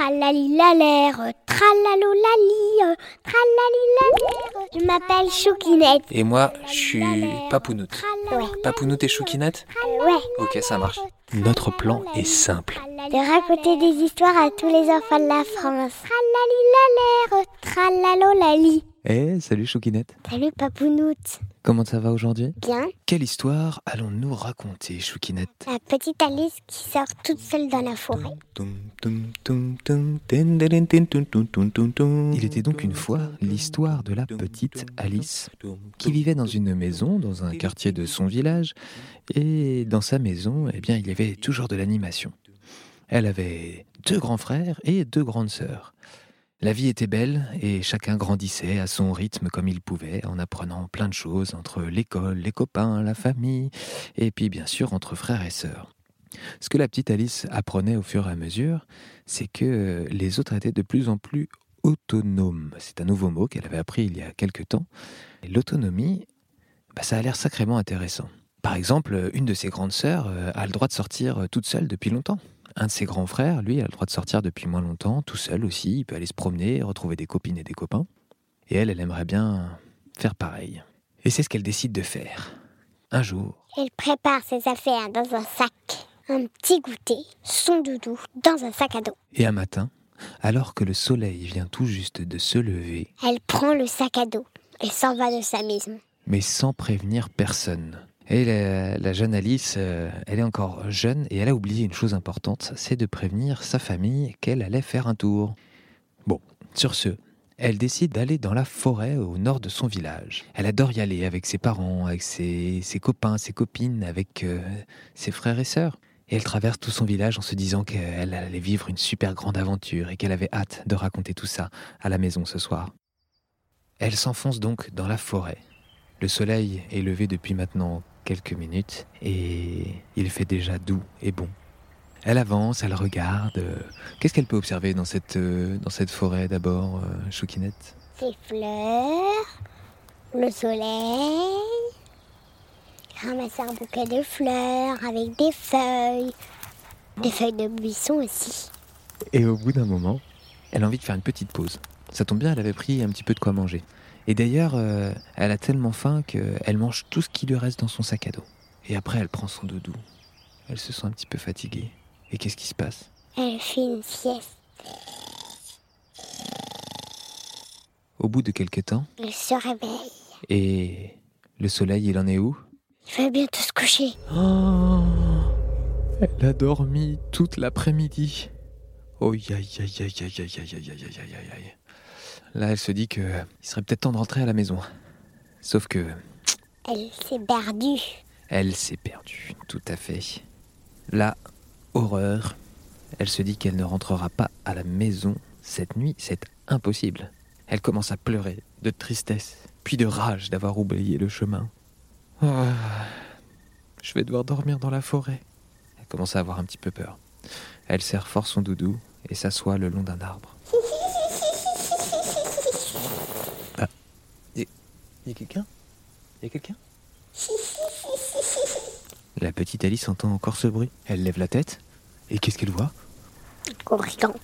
Tralali-la-l'air, tralalo-lali, tralali-la-l'air. Je m'appelle Choukinette. Et moi, je suis Papounoute. Ouais. Papounoute et Choukinette Ouais. Ok, ça marche. Notre plan est simple. De raconter des histoires à tous les enfants de la France. Tralali-la-l'air, tralalo-lali. Eh, salut Choukinette. Salut Papounoute. Comment ça va aujourd'hui? Bien. Quelle histoire allons-nous raconter, Choukinette? La petite Alice qui sort toute seule dans la forêt. Il était donc une fois l'histoire de la petite Alice qui vivait dans une maison dans un quartier de son village et dans sa maison, eh bien, il y avait toujours de l'animation. Elle avait deux grands frères et deux grandes sœurs. La vie était belle et chacun grandissait à son rythme comme il pouvait en apprenant plein de choses entre l'école, les copains, la famille et puis bien sûr entre frères et sœurs. Ce que la petite Alice apprenait au fur et à mesure, c'est que les autres étaient de plus en plus autonomes. C'est un nouveau mot qu'elle avait appris il y a quelque temps. L'autonomie, bah, ça a l'air sacrément intéressant. Par exemple, une de ses grandes sœurs euh, a le droit de sortir euh, toute seule depuis longtemps. Un de ses grands frères, lui, a le droit de sortir depuis moins longtemps, tout seul aussi. Il peut aller se promener, retrouver des copines et des copains. Et elle, elle aimerait bien faire pareil. Et c'est ce qu'elle décide de faire. Un jour, Elle prépare ses affaires dans un sac. Un petit goûter, son doudou, dans un sac à dos. et un matin, alors que le soleil vient tout juste de se lever, Elle prend le sac à dos. Elle s'en va de sa maison. mais sans prévenir personne. Et la, jeune Alice, euh, elle est encore jeune et elle a oublié une chose importante, c'est de prévenir sa famille qu'elle allait faire un tour. Bon, sur ce, elle décide d'aller dans la forêt au nord de son village. Elle adore y aller avec ses parents, avec ses, ses copains, ses copines, avec euh, ses frères et sœurs. Et elle traverse tout son village en se disant qu'elle allait vivre une super grande aventure et qu'elle avait hâte de raconter tout ça à la maison ce soir. Elle s'enfonce donc dans la forêt. Le soleil est levé depuis maintenant quelques minutes et il fait déjà doux et bon. Elle avance, elle regarde. Qu'est-ce qu'elle peut observer dans cette, euh, dans cette forêt d'abord, euh, Choukinette? Ses fleurs, le soleil. Ramasser un bouquet de fleurs avec des feuilles. Des feuilles de buisson aussi. Et au bout d'un moment, elle a envie de faire une petite pause. Ça tombe bien, elle avait pris un petit peu de quoi manger. Et d'ailleurs, euh, elle a tellement faim qu'elle mange tout ce qui lui reste dans son sac à dos. Et après, elle prend son doudou. Elle se sent un petit peu fatiguée. Et qu'est-ce qui se passe Elle fait une sieste. Au bout de quelques temps, Elle se réveille. et le soleil, il en est où Il va bientôt se coucher. Oh, Elle a dormi toute l'après-midi. Oh, aïe, aïe, aïe, aïe, aïe, aïe, aïe, aïe, aïe. Là, elle se dit que il serait peut-être temps de rentrer à la maison. Sauf que Elle s'est perdue. elle s'est perdue, tout à fait. Là, horreur. Elle se dit qu'elle ne rentrera pas à la maison cette nuit, c'est impossible. Elle commence à pleurer de tristesse, puis de rage d'avoir oublié le chemin. Ah, je vais devoir dormir dans la forêt. Elle commence à avoir un petit peu peur. Elle serre fort son doudou et s'assoit le long d'un arbre. Ah, y, y a quelqu'un? Y a quelqu'un? La petite Alice entend encore ce bruit. Elle lève la tête. Et qu'est-ce qu'elle voit? Corrigan.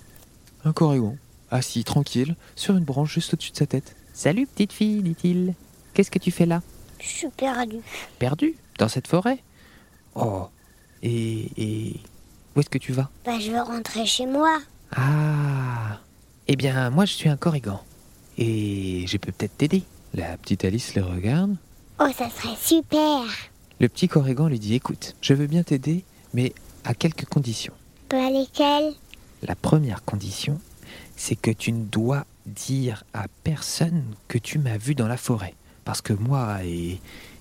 Un corégon, assis tranquille, sur une branche juste au-dessus de sa tête. Salut petite fille, dit-il. Qu'est-ce que tu fais là? Je suis perdue. Perdu Dans cette forêt? Oh Et. et. Où est-ce que tu vas? Bah, je veux rentrer chez moi. Ah Eh bien, moi je suis un corrigan. Et je peux peut-être t'aider. La petite Alice les regarde. Oh, ça serait super. Le petit corrigan lui dit Écoute, je veux bien t'aider, mais à quelques conditions. Bah, lesquelles? La première condition, c'est que tu ne dois dire à personne que tu m'as vu dans la forêt. Parce que moi et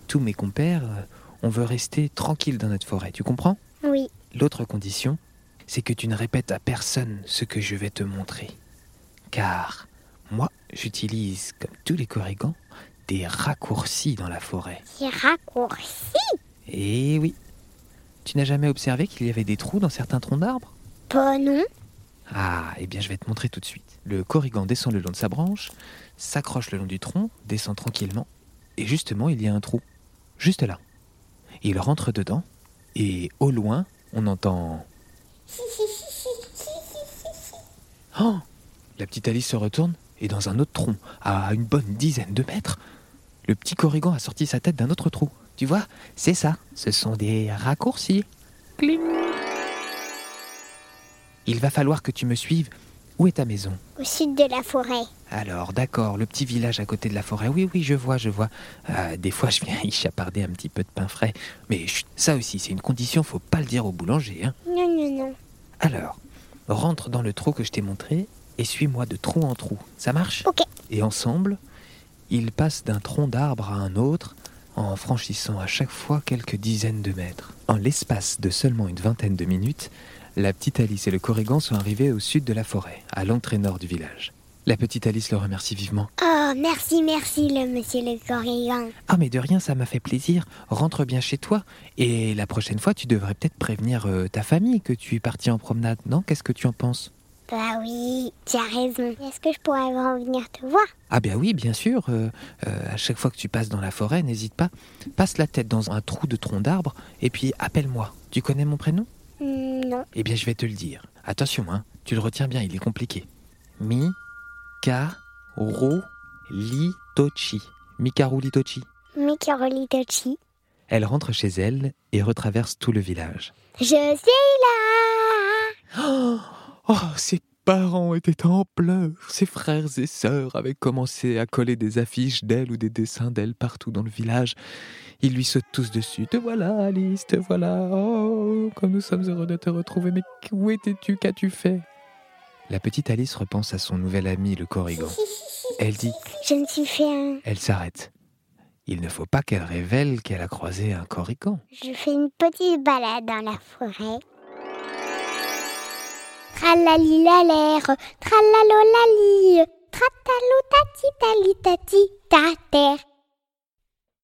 tous mes compères, on veut rester tranquille dans notre forêt, tu comprends? Oui. L'autre condition, c'est que tu ne répètes à personne ce que je vais te montrer. Car moi, j'utilise, comme tous les corrigans, des raccourcis dans la forêt. C'est raccourci. Et oui. Tu n'as jamais observé qu'il y avait des trous dans certains troncs d'arbres? Pas non. Ah, eh bien je vais te montrer tout de suite. Le corrigan descend le long de sa branche, s'accroche le long du tronc, descend tranquillement, et justement il y a un trou. Juste là. Il rentre dedans, et au loin, on entend Oh La petite Alice se retourne et dans un autre tronc, à une bonne dizaine de mètres, le petit corrigan a sorti sa tête d'un autre trou. Tu vois, c'est ça. Ce sont des raccourcis. Cling Il va falloir que tu me suives. Où est ta maison? Au sud de la forêt. Alors, d'accord, le petit village à côté de la forêt. Oui, oui, je vois, je vois. Euh, des fois, je viens y chaparder un petit peu de pain frais. Mais chut, ça aussi, c'est une condition, faut pas le dire au boulanger. Hein. Non, non, non. Alors, rentre dans le trou que je t'ai montré et suis-moi de trou en trou. Ça marche Ok. Et ensemble, ils passent d'un tronc d'arbre à un autre en franchissant à chaque fois quelques dizaines de mètres. En l'espace de seulement une vingtaine de minutes, la petite Alice et le corrigan sont arrivés au sud de la forêt, à l'entrée nord du village. La petite Alice le remercie vivement. Oh, merci, merci, le monsieur le corrigan. Ah mais de rien, ça m'a fait plaisir. Rentre bien chez toi. Et la prochaine fois, tu devrais peut-être prévenir euh, ta famille que tu es parti en promenade, non? Qu'est-ce que tu en penses? Bah oui, tu as raison. Est-ce que je pourrais revenir te voir? Ah ben oui, bien sûr. euh, euh, à chaque fois que tu passes dans la forêt, n'hésite pas. Passe la tête dans un trou de tronc d'arbre et puis appelle-moi. Tu connais mon prénom? Hmm, Non. Eh bien, je vais te le dire. Attention, hein, tu le retiens bien, il est compliqué. Mi, ka, ro, li, tochi. Mikaru Litochi. Mikaro Tochi. Elle rentre chez elle et retraverse tout le village. Je suis là Oh, ses parents étaient en pleurs. Ses frères et sœurs avaient commencé à coller des affiches d'elle ou des dessins d'elle partout dans le village. Ils lui sautent tous dessus. Te voilà, Alice, te voilà. Oh, comme nous sommes heureux de te retrouver. Mais où étais-tu? Qu'as-tu fait? La petite Alice repense à son nouvel ami, le corrigan. Elle dit Je ne suis fait un... Elle s'arrête. Il ne faut pas qu'elle révèle qu'elle a croisé un corrigan. Je fais une petite balade dans la forêt. Tralali la l'air, tralalo la lie, tratalo tati tali tati ta terre.